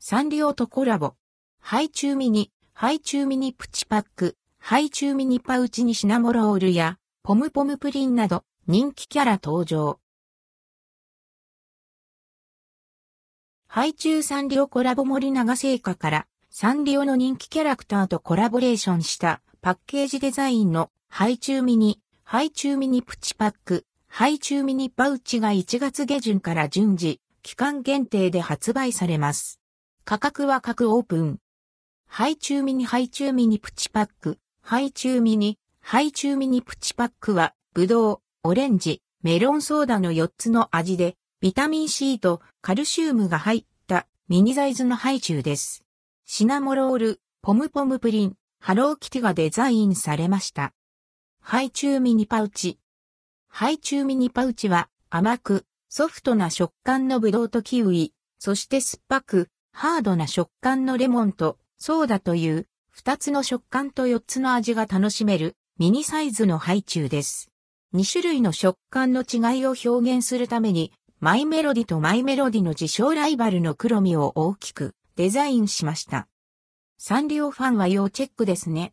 サンリオとコラボ。ハイチュウミニ、ハイチュウミニプチパック、ハイチュウミニパウチにシナモロールや、ポムポムプリンなど、人気キャラ登場。ハイチュウサンリオコラボ森永製菓から、サンリオの人気キャラクターとコラボレーションしたパッケージデザインのハイチュウミニ、ハイチュウミニプチパック、ハイチュウミニパウチが1月下旬から順次、期間限定で発売されます。価格は各オープン。ハイチュウミニハイチュウミニプチパック、ハイチュウミニ、ハイチュウミニプチパックは、ブドウ、オレンジ、メロンソーダの4つの味で、ビタミン C とカルシウムが入ったミニサイズのハイチュウです。シナモロール、ポムポムプリン、ハローキティがデザインされました。ハイチュウミニパウチ。ハイチュウミニパウチは甘く、ソフトな食感のブドウとキウイ、そして酸っぱく、ハードな食感のレモンとソーダという2つの食感と4つの味が楽しめるミニサイズのハイチュウです。2種類の食感の違いを表現するために、マイメロディとマイメロディの自称ライバルの黒みを大きくデザインしました。サンリオファンは要チェックですね。